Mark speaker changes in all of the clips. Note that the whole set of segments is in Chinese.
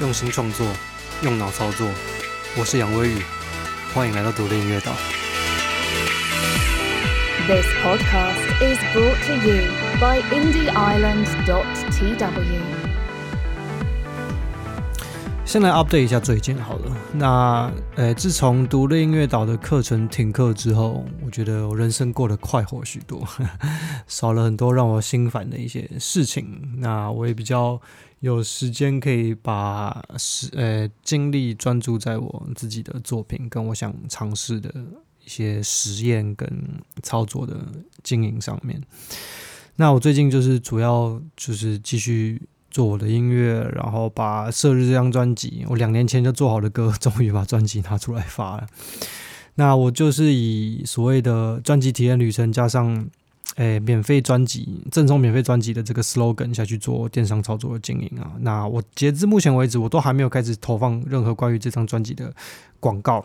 Speaker 1: 用心创作，用脑操作。我是杨威宇，欢迎来到独立音乐岛。
Speaker 2: This podcast is brought to you by indieisland.tw。
Speaker 1: 先来 update 一下最近好了。那呃，自从独立音乐岛的课程停课之后，我觉得我人生过得快活许多，少了很多让我心烦的一些事情。那我也比较有时间可以把时呃精力专注在我自己的作品跟我想尝试的一些实验跟操作的经营上面。那我最近就是主要就是继续。做我的音乐，然后把《射日》这张专辑，我两年前就做好的歌，终于把专辑拿出来发了。那我就是以所谓的专辑体验旅程，加上诶免费专辑、赠送免费专辑的这个 slogan 下去做电商操作的经营啊。那我截至目前为止，我都还没有开始投放任何关于这张专辑的广告。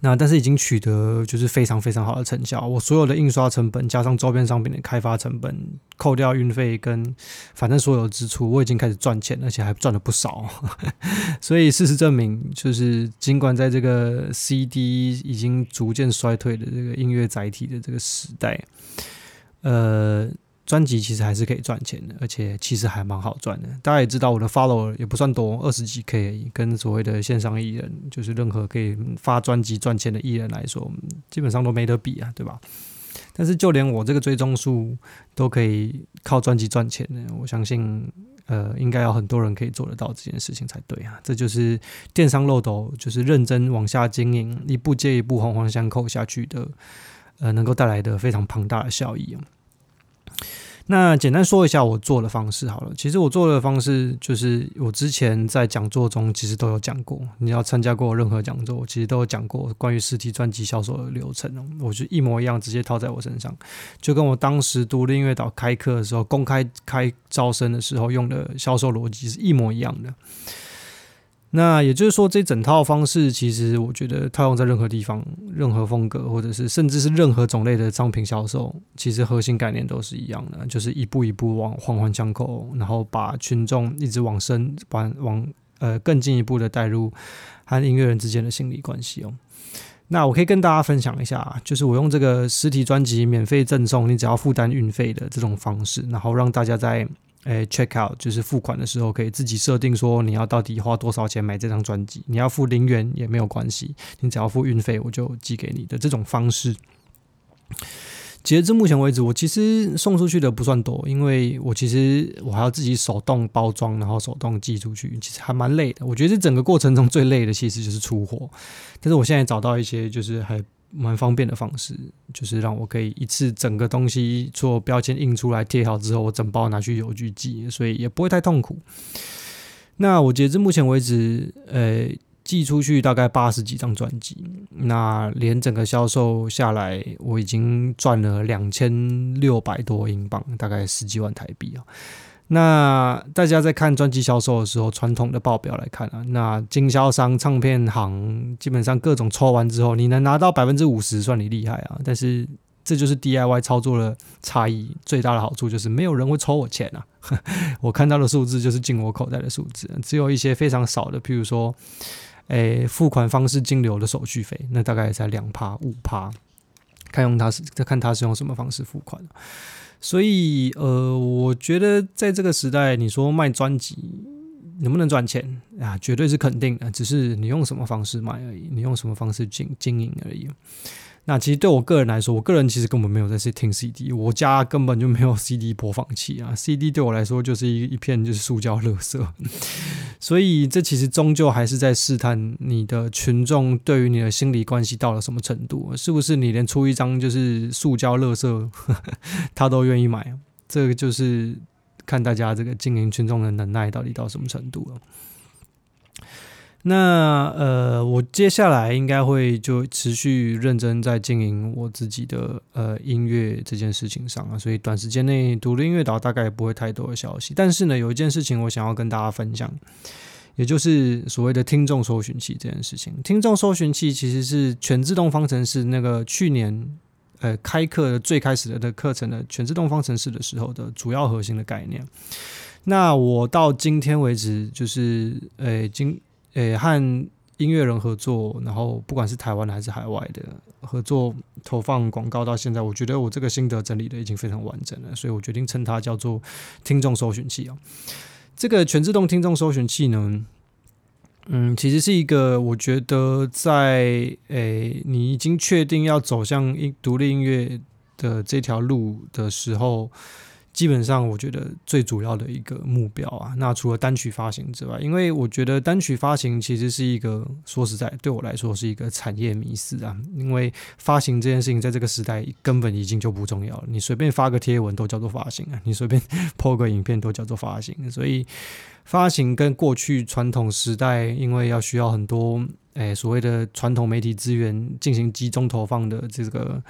Speaker 1: 那但是已经取得就是非常非常好的成效，我所有的印刷成本加上周边商品的开发成本，扣掉运费跟反正所有支出，我已经开始赚钱，而且还赚了不少。所以事实证明，就是尽管在这个 CD 已经逐渐衰退的这个音乐载体的这个时代，呃。专辑其实还是可以赚钱的，而且其实还蛮好赚的。大家也知道，我的 follower 也不算多，二十几 K 而已。跟所谓的线上艺人，就是任何可以发专辑赚钱的艺人来说，基本上都没得比啊，对吧？但是就连我这个追踪数都可以靠专辑赚钱的，我相信，呃，应该有很多人可以做得到这件事情才对啊。这就是电商漏斗，就是认真往下经营，一步接一步环环相扣下去的，呃，能够带来的非常庞大的效益。那简单说一下我做的方式好了。其实我做的方式就是我之前在讲座中其实都有讲过。你要参加过任何讲座，我其实都有讲过关于实体专辑销售的流程。我就一模一样，直接套在我身上，就跟我当时独立音乐岛开课的时候，公开开招生的时候用的销售逻辑是一模一样的。那也就是说，这整套方式其实我觉得套用在任何地方、任何风格，或者是甚至是任何种类的商品销售，其实核心概念都是一样的，就是一步一步往环环相扣，然后把群众一直往深、往往呃更进一步的带入和音乐人之间的心理关系哦。那我可以跟大家分享一下，就是我用这个实体专辑免费赠送，你只要负担运费的这种方式，然后让大家在。诶，check out 就是付款的时候可以自己设定说你要到底花多少钱买这张专辑，你要付零元也没有关系，你只要付运费我就寄给你的这种方式。截至目前为止，我其实送出去的不算多，因为我其实我还要自己手动包装，然后手动寄出去，其实还蛮累的。我觉得这整个过程中最累的其实就是出货，但是我现在找到一些就是还。蛮方便的方式，就是让我可以一次整个东西做标签印出来贴好之后，我整包拿去邮局寄，所以也不会太痛苦。那我截至目前为止，呃，寄出去大概八十几张专辑，那连整个销售下来，我已经赚了两千六百多英镑，大概十几万台币啊。那大家在看专辑销售的时候，传统的报表来看啊，那经销商、唱片行基本上各种抽完之后，你能拿到百分之五十，算你厉害啊。但是这就是 DIY 操作的差异，最大的好处就是没有人会抽我钱啊。我看到的数字就是进我口袋的数字，只有一些非常少的，譬如说，诶，付款方式金流的手续费，那大概也才两趴五趴，看用他是看他是用什么方式付款。所以，呃，我觉得在这个时代，你说卖专辑能不能赚钱啊？绝对是肯定的，只是你用什么方式卖而已，你用什么方式经经营而已。那其实对我个人来说，我个人其实根本没有在听 CD，我家根本就没有 CD 播放器啊，CD 对我来说就是一一片就是塑胶垃圾。所以这其实终究还是在试探你的群众对于你的心理关系到了什么程度，是不是你连出一张就是塑胶垃圾 他都愿意买？这个就是看大家这个经营群众的能耐到底到什么程度了。那呃，我接下来应该会就持续认真在经营我自己的呃音乐这件事情上啊，所以短时间内独立音乐岛大概也不会太多的消息。但是呢，有一件事情我想要跟大家分享，也就是所谓的听众搜寻器这件事情。听众搜寻器其实是全自动方程式那个去年呃开课的最开始的课程的全自动方程式的时候的主要核心的概念。那我到今天为止，就是诶，今诶和音乐人合作，然后不管是台湾还是海外的合作投放广告，到现在，我觉得我这个心得整理的已经非常完整了，所以我决定称它叫做听众搜寻器啊。这个全自动听众搜寻器呢，嗯，其实是一个我觉得在诶你已经确定要走向音独立音乐的这条路的时候，基本上我觉得最主要的一个目标啊，那除了单曲发行之外，因为我觉得单曲发行其实是一个说实在对我来说是一个产业迷思啊，因为发行这件事情在这个时代根本已经就不重要了，你随便发个贴文都叫做发行啊，你随便 po 个影片都叫做发行，所以。发行跟过去传统时代，因为要需要很多诶、所谓的传统媒体资源进行集中投放的这个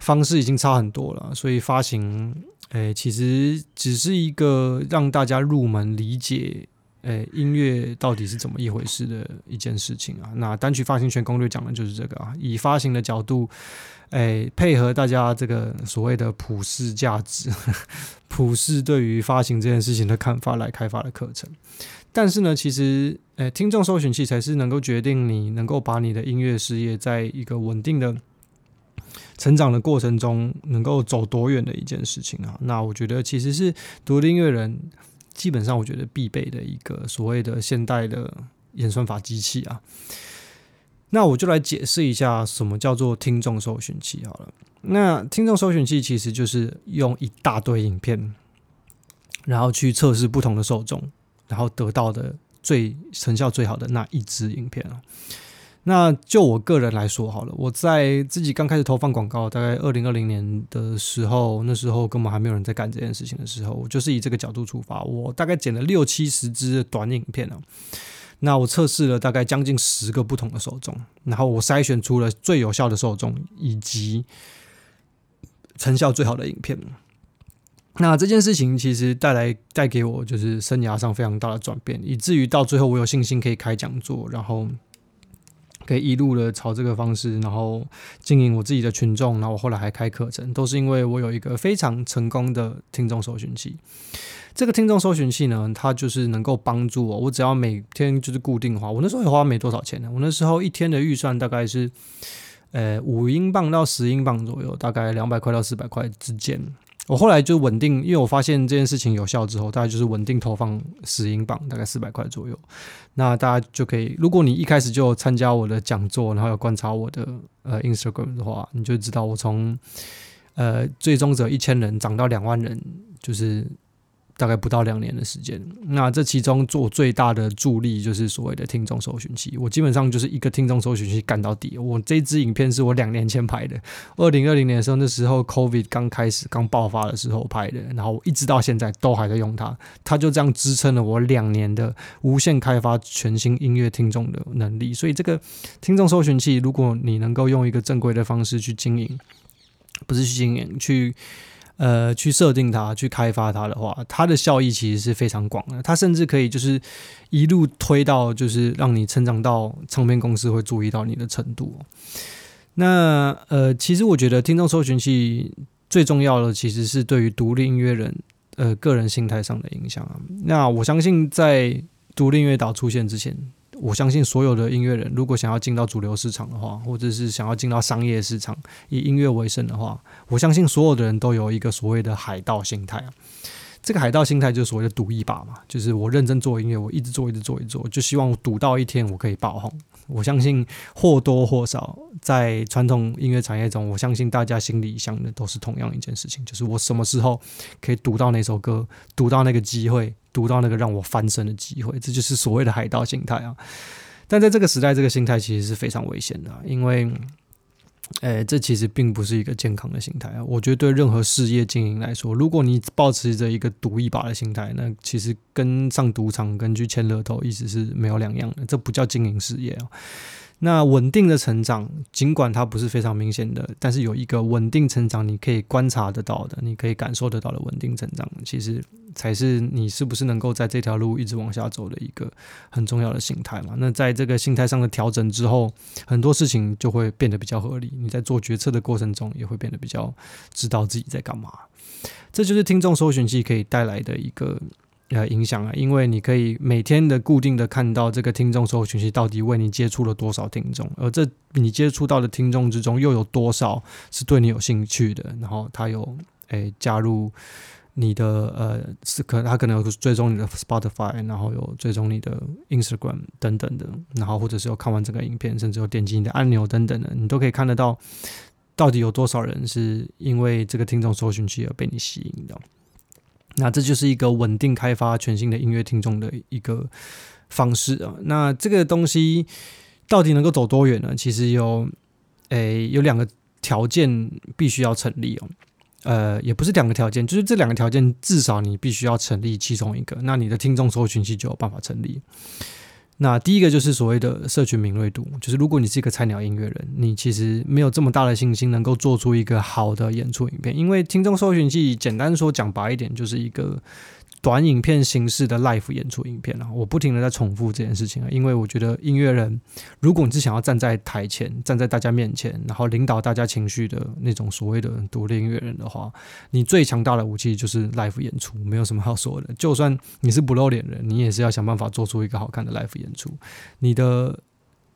Speaker 1: 方式已经差很多了，所以发行诶、其实只是一个让大家入门理解诶、音乐到底是怎么一回事的一件事情啊。那单曲发行权攻略讲的就是这个啊，以发行的角度。诶，配合大家这个所谓的普世价值、普世对于发行这件事情的看法来开发的课程。但是呢，其实诶，听众搜寻器才是能够决定你能够把你的音乐事业在一个稳定的成长的过程中能够走多远的一件事情啊。那我觉得其实是独立音乐人基本上我觉得必备的一个所谓的现代的演算法机器啊。那我就来解释一下什么叫做听众搜寻器好了。那听众搜寻器其实就是用一大堆影片，然后去测试不同的受众，然后得到的最成效最好的那一支影片啊。那就我个人来说好了，我在自己刚开始投放广告，大概二零二零年的时候，那时候根本还没有人在干这件事情的时候，我就是以这个角度出发，我大概剪了六七十支短影片啊。那我测试了大概将近十个不同的受众，然后我筛选出了最有效的受众以及成效最好的影片。那这件事情其实带来带给我就是生涯上非常大的转变，以至于到最后我有信心可以开讲座，然后可以一路的朝这个方式，然后经营我自己的群众，然后我后来还开课程，都是因为我有一个非常成功的听众搜寻器。这个听众搜寻器呢，它就是能够帮助我。我只要每天就是固定花，我那时候也花没多少钱呢。我那时候一天的预算大概是，呃，五英镑到十英镑左右，大概两百块到四百块之间。我后来就稳定，因为我发现这件事情有效之后，大概就是稳定投放十英镑，大概四百块左右。那大家就可以，如果你一开始就参加我的讲座，然后有观察我的呃 Instagram 的话，你就知道我从呃最终者一千人涨到两万人，就是。大概不到两年的时间，那这其中做最大的助力就是所谓的听众搜寻器。我基本上就是一个听众搜寻器干到底。我这支影片是我两年前拍的，二零二零年的时候，那时候 COVID 刚开始刚爆发的时候拍的，然后一直到现在都还在用它，它就这样支撑了我两年的无限开发全新音乐听众的能力。所以这个听众搜寻器，如果你能够用一个正规的方式去经营，不是去经营去。呃，去设定它，去开发它的话，它的效益其实是非常广的。它甚至可以就是一路推到，就是让你成长到唱片公司会注意到你的程度。那呃，其实我觉得听众搜寻器最重要的其实是对于独立音乐人呃个人心态上的影响啊。那我相信在独立音乐岛出现之前。我相信所有的音乐人，如果想要进到主流市场的话，或者是想要进到商业市场，以音乐为生的话，我相信所有的人都有一个所谓的海盗心态啊。这个海盗心态就是所谓的赌一把嘛，就是我认真做音乐，我一直做，一直做，一直做，就希望赌到一天我可以爆红。我相信或多或少在传统音乐产业中，我相信大家心里想的都是同样一件事情，就是我什么时候可以读到那首歌，读到那个机会。读到那个让我翻身的机会，这就是所谓的海盗心态啊！但在这个时代，这个心态其实是非常危险的，因为，哎，这其实并不是一个健康的心态啊！我觉得对任何事业经营来说，如果你保持着一个赌一把的心态，那其实跟上赌场、跟去签乐透意思是没有两样的，这不叫经营事业啊！那稳定的成长，尽管它不是非常明显的，但是有一个稳定成长，你可以观察得到的，你可以感受得到的稳定成长，其实才是你是不是能够在这条路一直往下走的一个很重要的心态嘛。那在这个心态上的调整之后，很多事情就会变得比较合理。你在做决策的过程中，也会变得比较知道自己在干嘛。这就是听众搜寻器可以带来的一个。呃影响啊，因为你可以每天的固定的看到这个听众搜寻器到底为你接触了多少听众，而这你接触到的听众之中又有多少是对你有兴趣的，然后他有诶、加入。你的呃是可他可能有追踪你的 Spotify，然后有追踪你的 Instagram 等等的，然后或者是有看完这个影片，甚至有点击你的按钮等等的，你都可以看得到到底有多少人是因为这个听众搜寻器而被你吸引的。那这就是一个稳定开发全新的音乐听众的一个方式啊。那这个东西到底能够走多远呢？其实有诶有两个条件必须要成立哦。呃，也不是两个条件，就是这两个条件至少你必须要成立其中一个，那你的听众搜寻器就有办法成立。那第一个就是所谓的社群敏锐度，就是如果你是一个菜鸟音乐人，你其实没有这么大的信心能够做出一个好的演出影片，因为听众搜寻器简单说讲白一点就是一个。短影片形式的 live 演出影片啊，我不停的在重复这件事情啊，因为我觉得音乐人，如果你是想要站在台前，站在大家面前，然后领导大家情绪的那种所谓的独立音乐人的话，你最强大的武器就是 live 演出，没有什么好说的。就算你是不露脸人，你也是要想办法做出一个好看的 live 演出，你的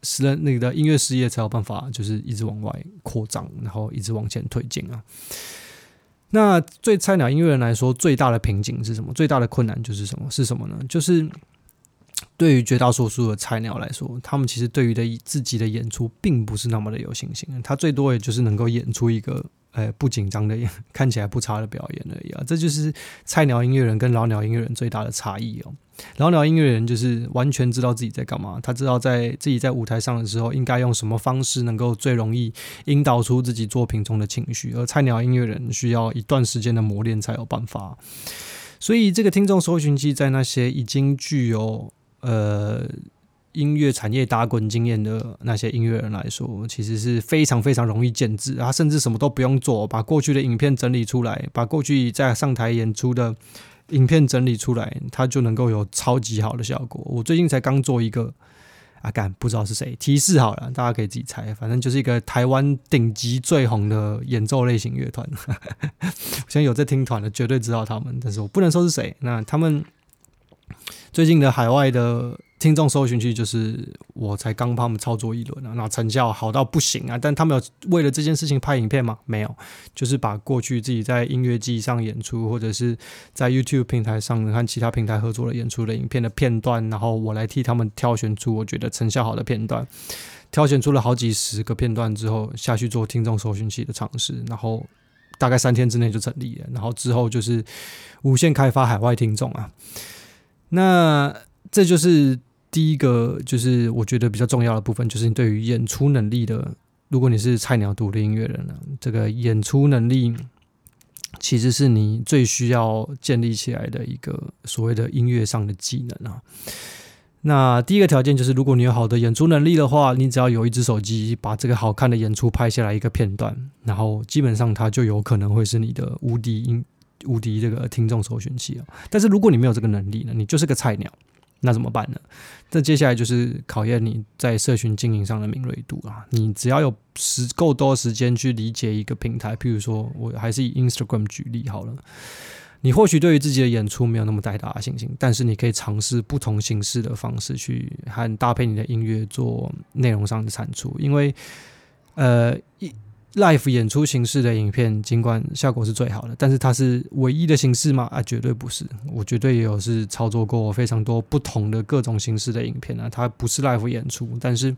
Speaker 1: 私人你的音乐事业才有办法就是一直往外扩张，然后一直往前推进啊。那对菜鸟音乐人来说，最大的瓶颈是什么？最大的困难就是什么？是什么呢？就是对于绝大多数的菜鸟来说，他们其实对于的自己的演出并不是那么的有信心。他最多也就是能够演出一个。呃，不紧张的，看起来不差的表演而已啊！这就是菜鸟音乐人跟老鸟音乐人最大的差异哦。老鸟音乐人就是完全知道自己在干嘛，他知道在自己在舞台上的时候应该用什么方式能够最容易引导出自己作品中的情绪，而菜鸟音乐人需要一段时间的磨练才有办法。所以，这个听众搜寻器在那些已经具有呃。音乐产业打滚经验的那些音乐人来说，其实是非常非常容易建制。他甚至什么都不用做，把过去的影片整理出来，把过去在上台演出的影片整理出来，他就能够有超级好的效果。我最近才刚做一个，啊干，不知道是谁，提示好了，大家可以自己猜。反正就是一个台湾顶级最红的演奏类型乐团。我相信有在听团的绝对知道他们，但是我不能说是谁。那他们最近的海外的。听众搜寻器就是我才刚帮他们操作一轮啊，那成效好到不行啊！但他们有为了这件事情拍影片吗？没有，就是把过去自己在音乐祭上演出，或者是在 YouTube 平台上和其他平台合作的演出的影片的片段，然后我来替他们挑选出我觉得成效好的片段，挑选出了好几十个片段之后下去做听众搜寻器的尝试，然后大概三天之内就成立了，然后之后就是无限开发海外听众啊，那这就是。第一个就是我觉得比较重要的部分，就是你对于演出能力的，如果你是菜鸟独立音乐人呢，这个演出能力其实是你最需要建立起来的一个所谓的音乐上的技能啊。那第一个条件就是，如果你有好的演出能力的话，你只要有一只手机，把这个好看的演出拍下来一个片段，然后基本上它就有可能会是你的无敌音无敌这个听众搜寻器啊。但是如果你没有这个能力呢，你就是个菜鸟。那怎么办呢？这接下来就是考验你在社群经营上的敏锐度啊！你只要有时够多时间去理解一个平台，譬如说，我还是以 Instagram 举例好了。你或许对于自己的演出没有那么太大的信心，但是你可以尝试不同形式的方式去和搭配你的音乐做内容上的产出，因为呃一。Live 演出形式的影片，尽管效果是最好的，但是它是唯一的形式吗？啊，绝对不是。我绝对也有是操作过非常多不同的各种形式的影片啊，它不是 Live 演出，但是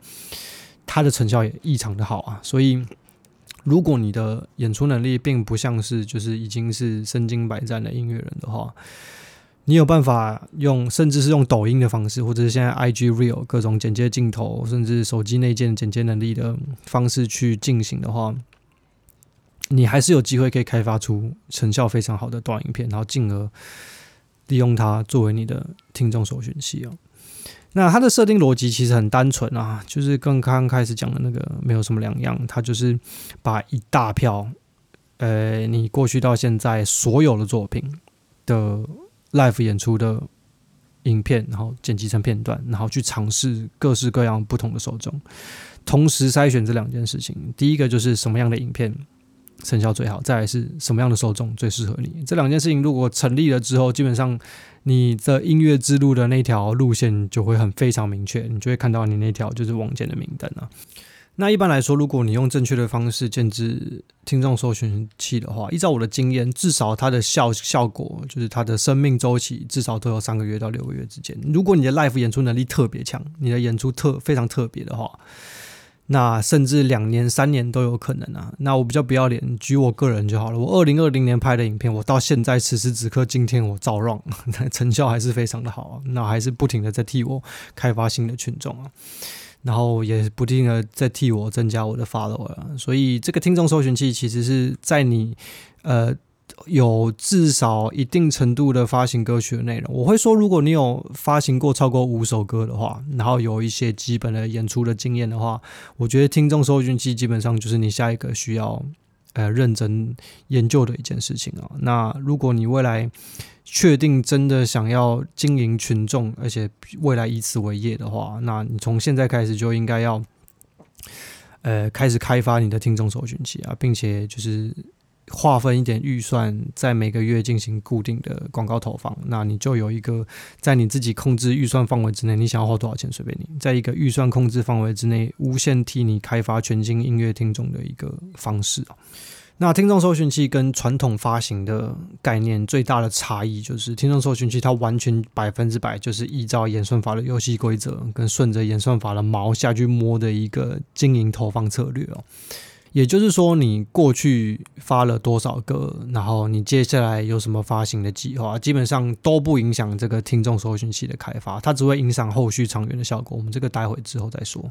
Speaker 1: 它的成效也异常的好啊。所以，如果你的演出能力并不像是就是已经是身经百战的音乐人的话，你有办法用，甚至是用抖音的方式，或者是现在 IG Real 各种剪接镜头，甚至手机内建剪接能力的方式去进行的话，你还是有机会可以开发出成效非常好的短影片，然后进而利用它作为你的听众首选器哦。那它的设定逻辑其实很单纯啊，就是跟刚刚开始讲的那个没有什么两样，它就是把一大票，呃，你过去到现在所有的作品的。Live 演出的影片，然后剪辑成片段，然后去尝试各式各样不同的受众，同时筛选这两件事情。第一个就是什么样的影片成效最好，再来是什么样的受众最适合你。这两件事情如果成立了之后，基本上你的音乐之路的那条路线就会很非常明确，你就会看到你那条就是往前的明灯啊。那一般来说，如果你用正确的方式建置听众搜寻器的话，依照我的经验，至少它的效效果就是它的生命周期至少都有三个月到六个月之间。如果你的 live 演出能力特别强，你的演出特非常特别的话，那甚至两年、三年都有可能啊。那我比较不要脸，举我个人就好了。我二零二零年拍的影片，我到现在此时此刻今天我照 run，成效还是非常的好啊。那还是不停的在替我开发新的群众啊。然后也不停的在替我增加我的 follower，所以这个听众搜寻器其实是在你呃有至少一定程度的发行歌曲的内容。我会说，如果你有发行过超过五首歌的话，然后有一些基本的演出的经验的话，我觉得听众搜寻器基本上就是你下一个需要呃认真研究的一件事情啊。那如果你未来确定真的想要经营群众，而且未来以此为业的话，那你从现在开始就应该要，呃，开始开发你的听众搜寻器啊，并且就是划分一点预算，在每个月进行固定的广告投放。那你就有一个在你自己控制预算范围之内，你想要花多少钱随便你，在一个预算控制范围之内，无限替你开发全新音乐听众的一个方式啊。那听众搜寻器跟传统发行的概念最大的差异，就是听众搜寻器它完全百分之百就是依照演算法的游戏规则，跟顺着演算法的毛下去摸的一个经营投放策略哦。也就是说，你过去发了多少个，然后你接下来有什么发行的计划，基本上都不影响这个听众搜寻器的开发，它只会影响后续长远的效果。我们这个待会之后再说。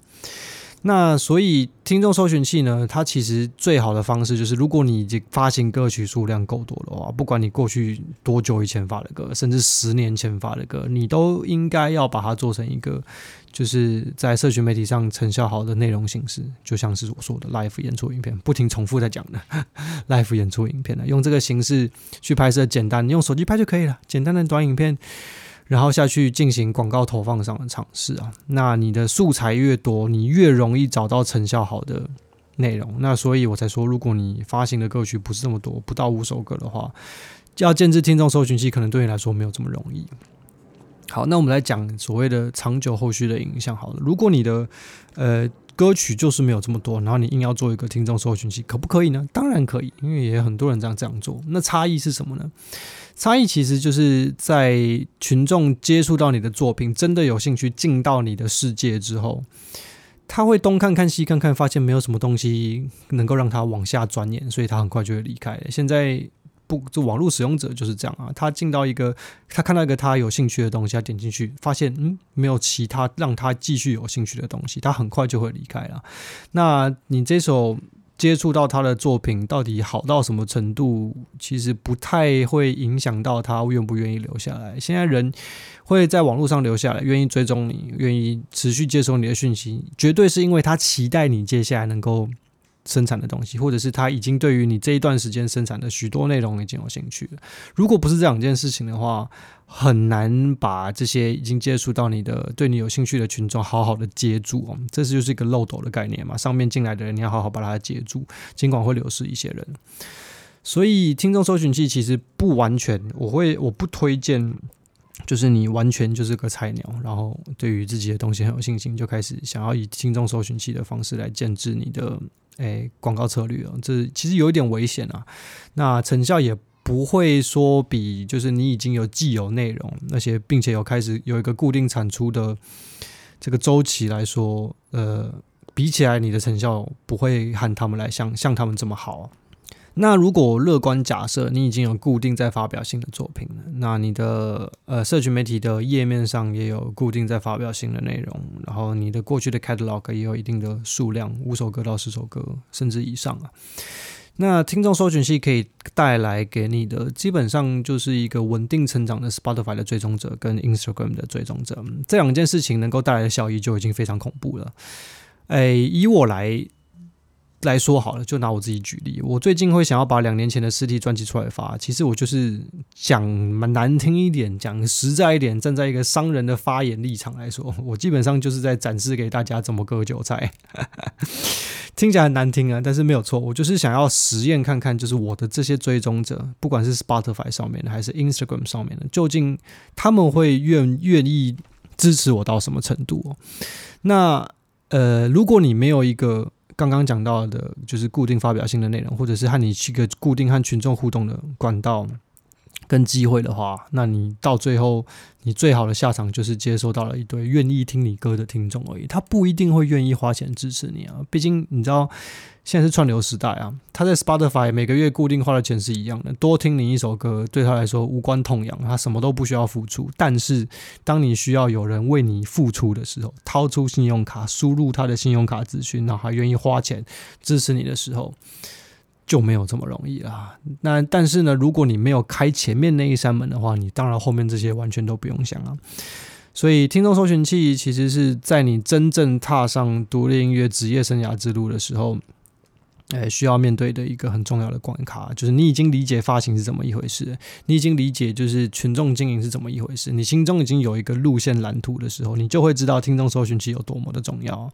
Speaker 1: 那所以听众搜寻器呢，它其实最好的方式就是，如果你已经发行歌曲数量够多的话，不管你过去多久以前发的歌，甚至十年前发的歌，你都应该要把它做成一个，就是在社群媒体上成效好的内容形式，就像是我说的 live 演出影片，不停重复在讲的 live 演出影片呢，用这个形式去拍摄简单，你用手机拍就可以了，简单的短影片。然后下去进行广告投放上的尝试啊，那你的素材越多，你越容易找到成效好的内容。那所以我才说，如果你发行的歌曲不是这么多，不到五首歌的话，要建置听众搜寻器，可能对你来说没有这么容易。好，那我们来讲所谓的长久后续的影响。好了，如果你的呃歌曲就是没有这么多，然后你硬要做一个听众搜寻器，可不可以呢？当然可以，因为也很多人这样这样做。那差异是什么呢？差异其实就是在群众接触到你的作品，真的有兴趣进到你的世界之后，他会东看看西看看，发现没有什么东西能够让他往下钻研，所以他很快就会离开。现在不，就网络使用者就是这样啊，他进到一个，他看到一个他有兴趣的东西，他点进去，发现嗯，没有其他让他继续有兴趣的东西，他很快就会离开了。那你这首。接触到他的作品到底好到什么程度，其实不太会影响到他愿不愿意留下来。现在人会在网络上留下来，愿意追踪你，愿意持续接收你的讯息，绝对是因为他期待你接下来能够。生产的东西，或者是他已经对于你这一段时间生产的许多内容已经有兴趣了。如果不是这两件事情的话，很难把这些已经接触到你的、对你有兴趣的群众好好的接住哦。这是就是一个漏斗的概念嘛。上面进来的人，你要好好把它接住，尽管会流失一些人。所以，听众搜寻器其实不完全，我会我不推荐。就是你完全就是个菜鸟，然后对于自己的东西很有信心，就开始想要以听众搜寻器的方式来建制你的诶广告策略哦，这其实有一点危险啊。那成效也不会说比就是你已经有既有内容，那些并且有开始有一个固定产出的这个周期来说，呃，比起来你的成效不会和他们来像像他们这么好。那如果乐观假设你已经有固定在发表新的作品了，那你的呃社群媒体的页面上也有固定在发表新的内容，然后你的过去的 catalog 也有一定的数量，五首歌到十首歌甚至以上啊。那听众搜寻器可以带来给你的，基本上就是一个稳定成长的 Spotify 的追踪者跟 Instagram 的追踪者，这两件事情能够带来的效益就已经非常恐怖了。哎，以我来。来说好了，就拿我自己举例，我最近会想要把两年前的实体专辑出来发，其实我就是讲蛮难听一点，讲实在一点，站在一个商人的发言立场来说，我基本上就是在展示给大家怎么割韭菜。听起来很难听啊，但是没有错，我就是想要实验看看，就是我的这些追踪者，不管是 Spotify 上面的还是 Instagram 上面的，究竟他们会愿愿意支持我到什么程度？那呃，如果你没有一个刚刚讲到的，就是固定发表性的内容，或者是和你去个固定和群众互动的管道。跟机会的话，那你到最后，你最好的下场就是接收到了一堆愿意听你歌的听众而已。他不一定会愿意花钱支持你啊，毕竟你知道现在是串流时代啊。他在 Spotify 每个月固定花的钱是一样的，多听你一首歌对他来说无关痛痒，他什么都不需要付出。但是当你需要有人为你付出的时候，掏出信用卡输入他的信用卡资讯，然后还愿意花钱支持你的时候。就没有这么容易了。那但是呢，如果你没有开前面那一扇门的话，你当然后面这些完全都不用想了。所以，听众搜寻器其实是在你真正踏上独立音乐职业生涯之路的时候，诶，需要面对的一个很重要的关卡，就是你已经理解发行是怎么一回事，你已经理解就是群众经营是怎么一回事，你心中已经有一个路线蓝图的时候，你就会知道听众搜寻器有多么的重要。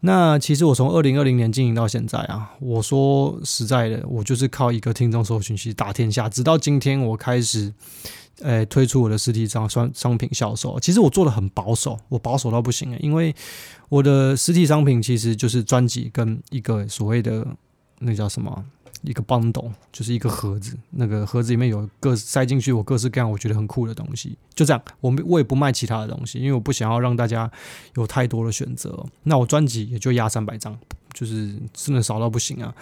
Speaker 1: 那其实我从二零二零年经营到现在啊，我说实在的，我就是靠一个听众搜寻器打天下。直到今天，我开始，呃，推出我的实体商商商品销售。其实我做的很保守，我保守到不行啊，因为我的实体商品其实就是专辑跟一个所谓的那叫什么？一个 bundle 就是一个盒子，那个盒子里面有各塞进去我各式各样我觉得很酷的东西，就这样。我我也不卖其他的东西，因为我不想要让大家有太多的选择。那我专辑也就压三百张，就是真的少到不行啊。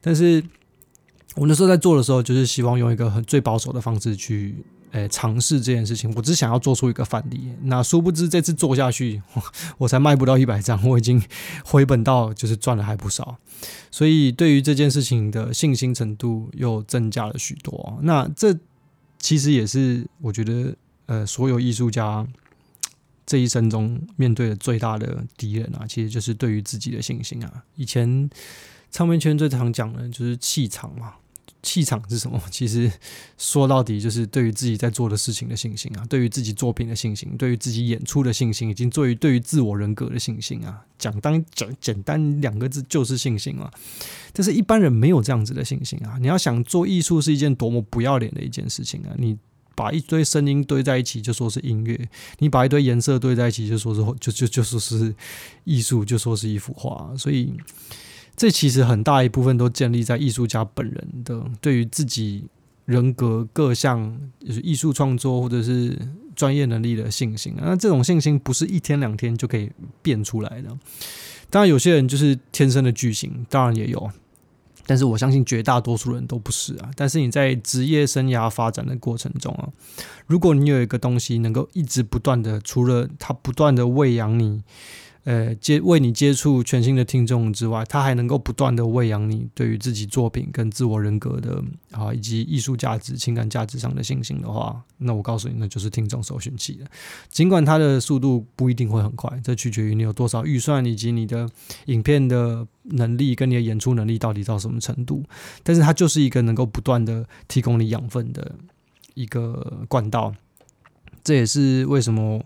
Speaker 1: 但是我那时候在做的时候，就是希望用一个很最保守的方式去。诶，尝试这件事情，我只想要做出一个范例。那殊不知这次做下去，我才卖不到一百张，我已经回本到就是赚了还不少。所以对于这件事情的信心程度又增加了许多。那这其实也是我觉得，呃，所有艺术家这一生中面对的最大的敌人啊，其实就是对于自己的信心啊。以前唱片圈最常讲的就是气场嘛。气场是什么？其实说到底就是对于自己在做的事情的信心啊，对于自己作品的信心，对于自己演出的信心，以及对于对于自我人格的信心啊。讲单讲简单两个字就是信心啊。但是一般人没有这样子的信心啊。你要想做艺术是一件多么不要脸的一件事情啊！你把一堆声音堆在一起就说是音乐，你把一堆颜色堆在一起就说是就就就说是艺术，就说是一幅画，所以。这其实很大一部分都建立在艺术家本人的对于自己人格各项，就是艺术创作或者是专业能力的信心。那这种信心不是一天两天就可以变出来的。当然，有些人就是天生的巨星，当然也有。但是我相信绝大多数人都不是啊。但是你在职业生涯发展的过程中啊，如果你有一个东西能够一直不断的，除了它不断的喂养你。呃，接为你接触全新的听众之外，他还能够不断的喂养你对于自己作品跟自我人格的啊，以及艺术价值、情感价值上的信心的话，那我告诉你，那就是听众搜寻器了。尽管它的速度不一定会很快，这取决于你有多少预算，以及你的影片的能力跟你的演出能力到底到什么程度。但是它就是一个能够不断的提供你养分的一个管道。这也是为什么，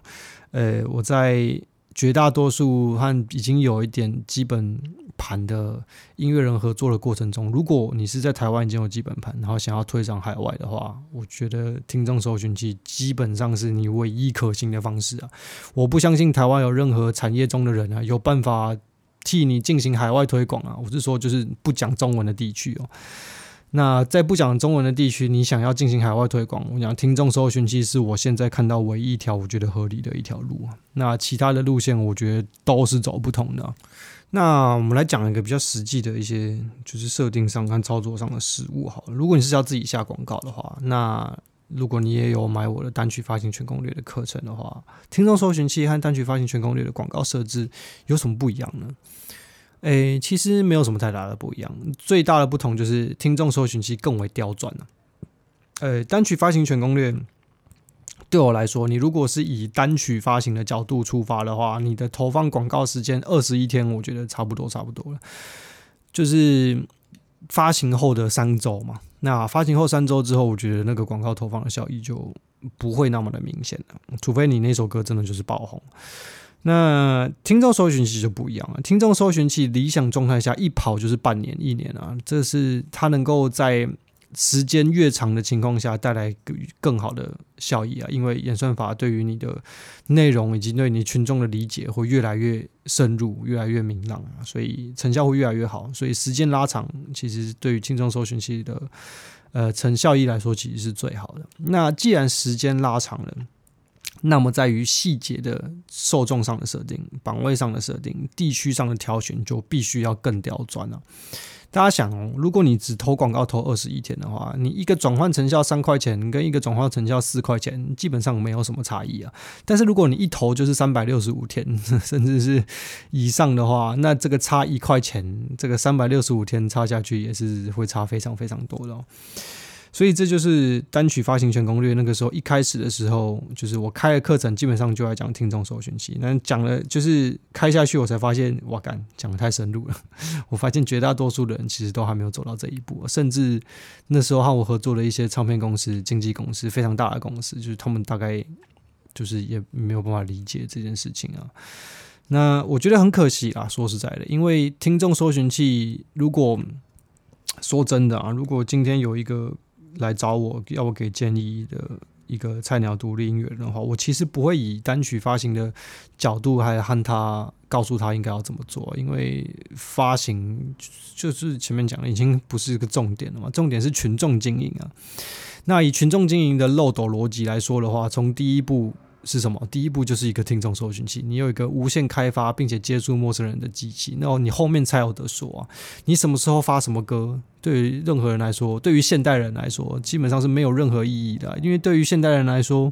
Speaker 1: 呃，我在。绝大多数和已经有一点基本盘的音乐人合作的过程中，如果你是在台湾已经有基本盘，然后想要推上海外的话，我觉得听众搜寻器基本上是你唯一可行的方式啊！我不相信台湾有任何产业中的人啊有办法替你进行海外推广啊！我是说，就是不讲中文的地区哦。那在不讲中文的地区，你想要进行海外推广，我讲听众搜寻器是我现在看到唯一一条我觉得合理的一条路。那其他的路线，我觉得都是走不通的。那我们来讲一个比较实际的一些，就是设定上和操作上的实务。好了，如果你是要自己下广告的话，那如果你也有买我的单曲发行全攻略的课程的话，听众搜寻器和单曲发行全攻略的广告设置有什么不一样呢？诶，其实没有什么太大的不一样，最大的不同就是听众搜寻器更为刁钻了。呃，单曲发行全攻略对我来说，你如果是以单曲发行的角度出发的话，你的投放广告时间二十一天，我觉得差不多差不多了。就是发行后的三周嘛，那发行后三周之后，我觉得那个广告投放的效益就不会那么的明显了，除非你那首歌真的就是爆红。那听众搜寻器就不一样了，听众搜寻器理想状态下一跑就是半年、一年啊，这是它能够在时间越长的情况下带来更好的效益啊，因为演算法对于你的内容以及对你群众的理解会越来越深入、越来越明朗啊，所以成效会越来越好。所以时间拉长，其实对于听众搜寻器的呃成效益来说，其实是最好的。那既然时间拉长了，那么在于细节的受众上的设定、版位上的设定、地区上的挑选，就必须要更刁钻了。大家想哦，如果你只投广告投二十一天的话，你一个转换成效三块钱，跟一个转换成效四块钱，基本上没有什么差异啊。但是如果你一投就是三百六十五天，甚至是以上的话，那这个差一块钱，这个三百六十五天差下去也是会差非常非常多的哦。所以这就是单曲发行权攻略。那个时候一开始的时候，就是我开的课程，基本上就在讲听众搜寻器。那讲了就是开下去，我才发现，哇干，讲的太深入了。我发现绝大多数的人其实都还没有走到这一步，甚至那时候和我合作的一些唱片公司、经纪公司，非常大的公司，就是他们大概就是也没有办法理解这件事情啊。那我觉得很可惜啊，说实在的，因为听众搜寻器，如果说真的啊，如果今天有一个来找我要我给建议的一个菜鸟独立音乐人的话，我其实不会以单曲发行的角度还和他告诉他应该要怎么做，因为发行就是前面讲的已经不是一个重点了嘛，重点是群众经营啊。那以群众经营的漏斗逻辑来说的话，从第一步。是什么？第一步就是一个听众搜寻器，你有一个无限开发并且接触陌生人的机器，那你后面才有得说啊。你什么时候发什么歌，对于任何人来说，对于现代人来说，基本上是没有任何意义的。因为对于现代人来说，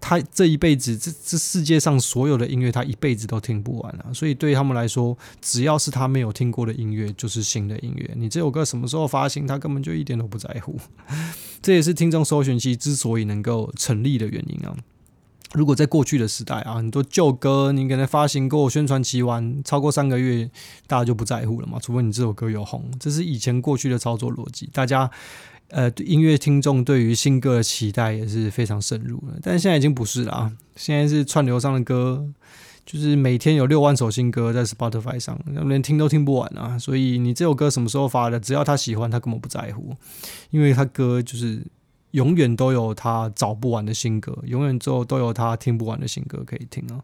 Speaker 1: 他这一辈子，这这世界上所有的音乐，他一辈子都听不完啊。所以对于他们来说，只要是他没有听过的音乐，就是新的音乐。你这首歌什么时候发行，他根本就一点都不在乎。这也是听众搜寻器之所以能够成立的原因啊。如果在过去的时代啊，很多旧歌你可能发行过、宣传期完超过三个月，大家就不在乎了嘛。除非你这首歌有红，这是以前过去的操作逻辑。大家呃，音乐听众对于新歌的期待也是非常深入的，但是现在已经不是了啊。现在是串流上的歌，就是每天有六万首新歌在 Spotify 上，连听都听不完啊。所以你这首歌什么时候发的，只要他喜欢，他根本不在乎，因为他歌就是。永远都有他找不完的新歌，永远之后都有他听不完的新歌可以听啊。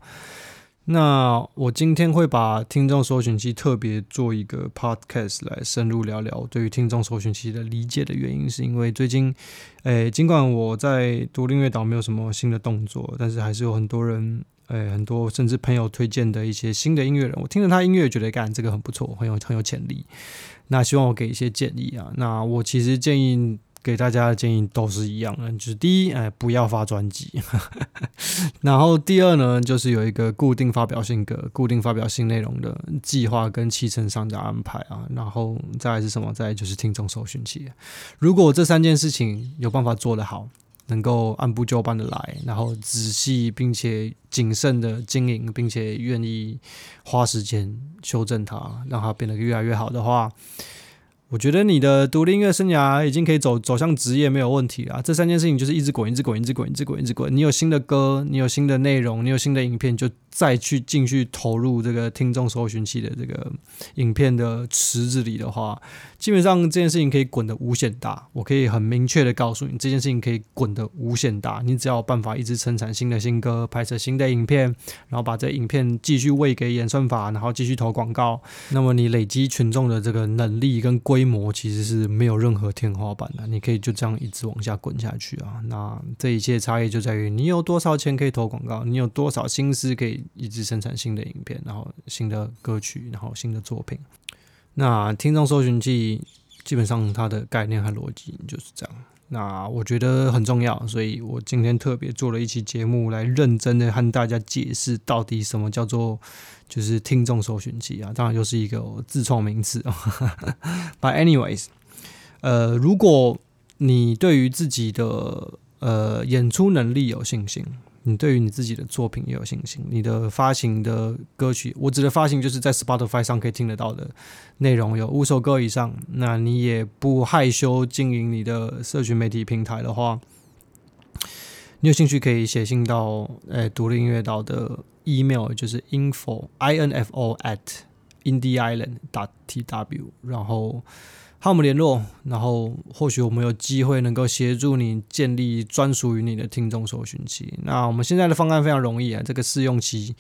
Speaker 1: 那我今天会把听众搜寻器特别做一个 podcast 来深入聊聊对于听众搜寻器的理解的原因，是因为最近，诶、尽管我在独立音乐岛没有什么新的动作，但是还是有很多人，诶、很多甚至朋友推荐的一些新的音乐人，我听了他音乐觉得干这个很不错，很有很有潜力。那希望我给一些建议啊。那我其实建议。给大家的建议都是一样的，就是第一，哎，不要发专辑，然后第二呢，就是有一个固定发表性格、固定发表新内容的计划跟期成上的安排啊，然后再来是什么？再来就是听众搜寻器。如果这三件事情有办法做得好，能够按部就班的来，然后仔细并且谨慎的经营，并且愿意花时间修正它，让它变得越来越好的话。我觉得你的独立音乐生涯已经可以走走向职业没有问题啊。这三件事情就是一直滚，一直滚，一直滚，一直滚，一直滚。你有新的歌，你有新的内容，你有新的影片，就再去继续投入这个听众搜寻器的这个影片的池子里的话，基本上这件事情可以滚得无限大。我可以很明确的告诉你，这件事情可以滚得无限大。你只要有办法一直生产新的新歌，拍摄新的影片，然后把这影片继续喂给演算法，然后继续投广告，那么你累积群众的这个能力跟规模其实是没有任何天花板的，你可以就这样一直往下滚下去啊。那这一切差异就在于你有多少钱可以投广告，你有多少心思可以一直生产新的影片，然后新的歌曲，然后新的作品。那听众搜寻器基本上它的概念和逻辑就是这样。那我觉得很重要，所以我今天特别做了一期节目来认真的和大家解释到底什么叫做。就是听众搜寻器啊，当然又是一个自创名词啊。But anyways，呃，如果你对于自己的呃演出能力有信心，你对于你自己的作品也有信心，你的发行的歌曲，我指的发行就是在 Spotify 上可以听得到的内容有五首歌以上，那你也不害羞经营你的社群媒体平台的话。你有兴趣可以写信到诶独立音乐岛的 email，就是 info i n f o at indie island dot t w，然后和我们联络，然后或许我们有机会能够协助你建立专属于你的听众搜寻器。那我们现在的方案非常容易啊，这个试用期。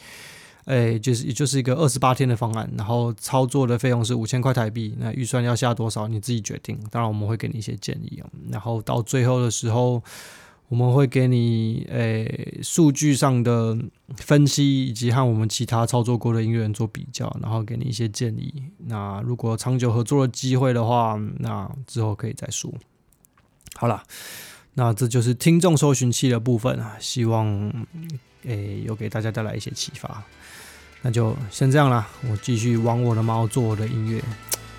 Speaker 1: 哎，就是也就是一个二十八天的方案，然后操作的费用是五千块台币，那预算要下多少你自己决定。当然我们会给你一些建议啊，然后到最后的时候，我们会给你诶数据上的分析，以及和我们其他操作过的音乐人做比较，然后给你一些建议。那如果长久合作的机会的话，那之后可以再说。好了，那这就是听众搜寻器的部分啊，希望诶有给大家带来一些启发。那就先这样啦，我继续玩我的猫，做我的音乐，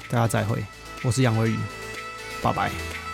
Speaker 1: 大家再会，我是杨维宇，拜拜。